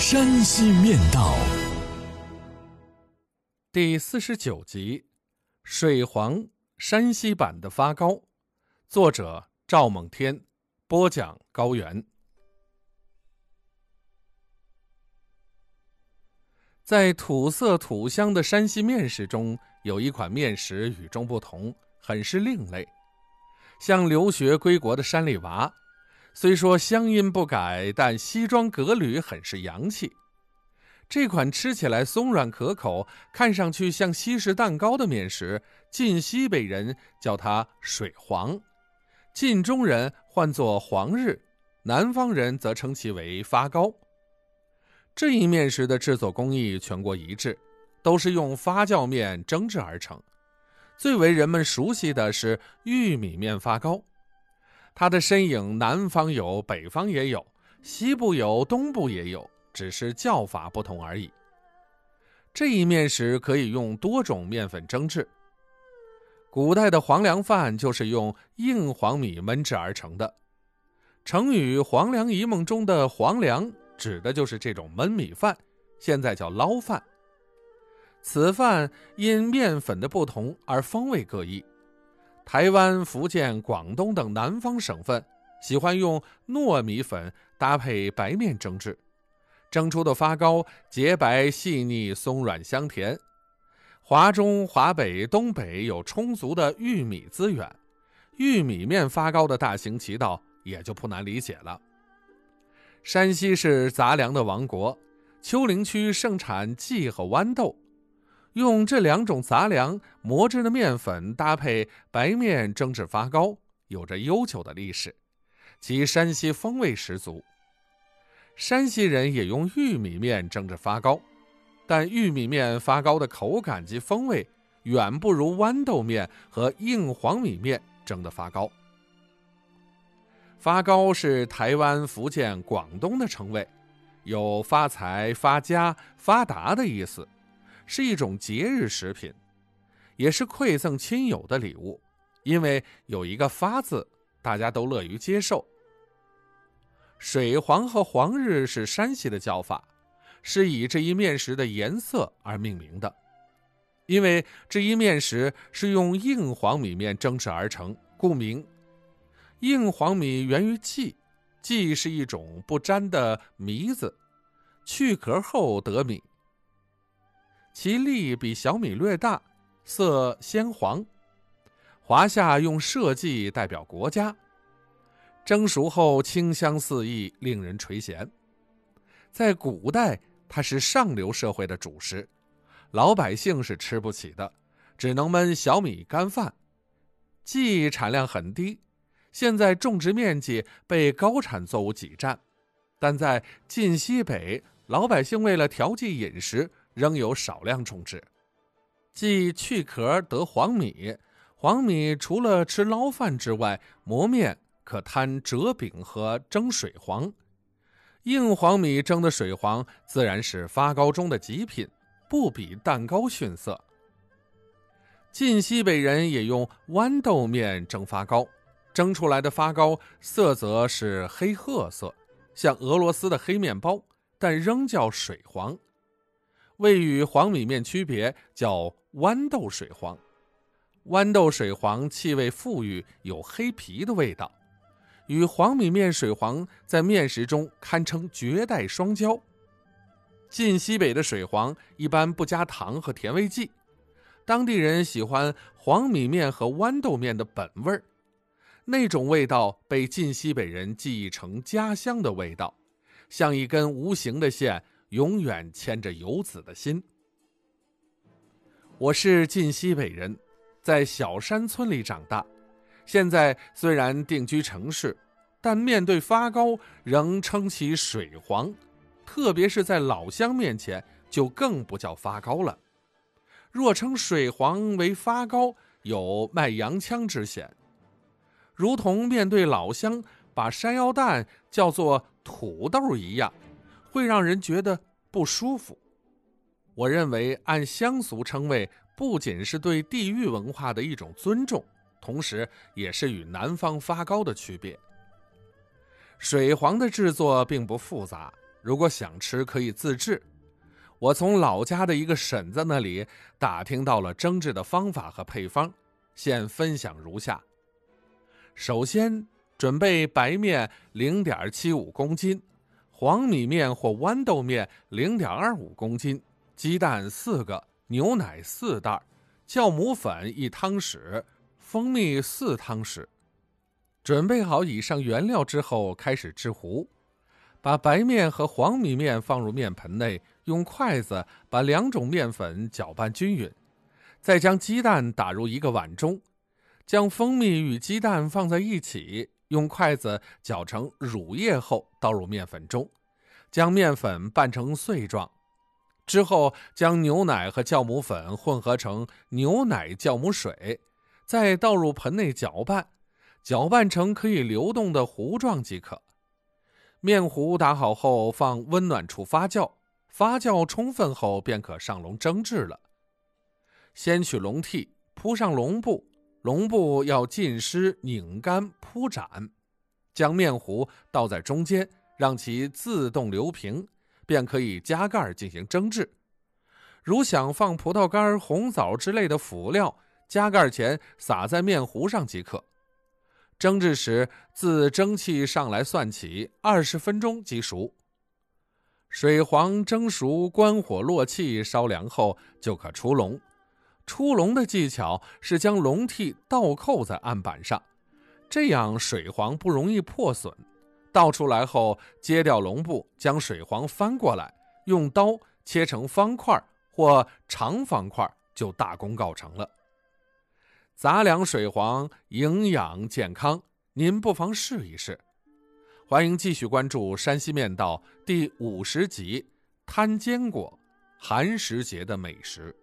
山西面道》第四十九集：水黄山西版的发糕。作者：赵猛天，播讲：高原。在土色土香的山西面食中，有一款面食与众不同，很是另类。像留学归国的山里娃，虽说乡音不改，但西装革履，很是洋气。这款吃起来松软可口，看上去像西式蛋糕的面食，晋西北人叫它水黄，晋中人唤作黄日，南方人则称其为发糕。这一面食的制作工艺全国一致，都是用发酵面蒸制而成。最为人们熟悉的是玉米面发糕，它的身影南方有，北方也有，西部有，东部也有，只是叫法不同而已。这一面食可以用多种面粉蒸制。古代的黄粱饭就是用硬黄米焖制而成的。成语《黄粱一梦》中的黄粱。指的就是这种焖米饭，现在叫捞饭。此饭因面粉的不同而风味各异。台湾、福建、广东等南方省份喜欢用糯米粉搭配白面蒸制，蒸出的发糕洁白细腻、松软香甜。华中、华北、东北有充足的玉米资源，玉米面发糕的大行其道也就不难理解了。山西是杂粮的王国，丘陵区盛产稷和豌豆，用这两种杂粮磨制的面粉搭配白面蒸制发糕，有着悠久的历史，其山西风味十足。山西人也用玉米面蒸制发糕，但玉米面发糕的口感及风味远不如豌豆面和硬黄米面蒸的发糕。发糕是台湾、福建、广东的称谓，有发财、发家、发达的意思，是一种节日食品，也是馈赠亲友的礼物。因为有一个“发”字，大家都乐于接受。水黄和黄日是山西的叫法，是以这一面食的颜色而命名的。因为这一面食是用硬黄米面蒸制而成，故名。硬黄米源于稷，稷是一种不粘的糜子，去壳后得米。其粒比小米略大，色鲜黄。华夏用社稷代表国家，蒸熟后清香四溢，令人垂涎。在古代，它是上流社会的主食，老百姓是吃不起的，只能焖小米干饭。稷产量很低。现在种植面积被高产作物挤占，但在晋西北，老百姓为了调剂饮食，仍有少量种植。即去壳得黄米，黄米除了吃捞饭之外，磨面可摊折饼和蒸水黄。硬黄米蒸的水黄，自然是发糕中的极品，不比蛋糕逊色。晋西北人也用豌豆面蒸发糕。蒸出来的发糕色泽是黑褐色，像俄罗斯的黑面包，但仍叫水黄。味与黄米面区别，叫豌豆水黄。豌豆水黄气味馥郁，有黑皮的味道，与黄米面水黄在面食中堪称绝代双骄。晋西北的水黄一般不加糖和甜味剂，当地人喜欢黄米面和豌豆面的本味儿。那种味道被晋西北人记忆成家乡的味道，像一根无形的线，永远牵着游子的心。我是晋西北人，在小山村里长大，现在虽然定居城市，但面对发糕仍称其水黄，特别是在老乡面前，就更不叫发糕了。若称水黄为发糕，有卖洋腔之嫌，如同面对老乡把山药蛋叫做土豆一样，会让人觉得不舒服。我认为按乡俗称谓，不仅是对地域文化的一种尊重，同时也是与南方发糕的区别。水黄的制作并不复杂，如果想吃可以自制。我从老家的一个婶子那里打听到了蒸制的方法和配方，现分享如下：首先准备白面零点七五公斤，黄米面或豌豆面零点二五公斤，鸡蛋四个，牛奶四袋，酵母粉一汤匙，蜂蜜四汤匙。准备好以上原料之后，开始制糊。把白面和黄米面放入面盆内，用筷子把两种面粉搅拌均匀，再将鸡蛋打入一个碗中，将蜂蜜与鸡蛋放在一起，用筷子搅成乳液后倒入面粉中，将面粉拌成碎状。之后将牛奶和酵母粉混合成牛奶酵母水，再倒入盆内搅拌。搅拌成可以流动的糊状即可。面糊打好后，放温暖处发酵，发酵充分后便可上笼蒸制了。先取笼屉，铺上笼布，笼布要浸湿、拧干、铺展，将面糊倒在中间，让其自动流平，便可以加盖进行蒸制。如想放葡萄干、红枣之类的辅料，加盖前撒在面糊上即可。蒸制时，自蒸汽上来算起，二十分钟即熟。水黄蒸熟，关火落气，烧凉后就可出笼。出笼的技巧是将笼屉倒扣在案板上，这样水黄不容易破损。倒出来后，揭掉笼布，将水黄翻过来，用刀切成方块或长方块，就大功告成了。杂粮水黄营养健康，您不妨试一试。欢迎继续关注《山西面道》第五十集：摊坚果，寒食节的美食。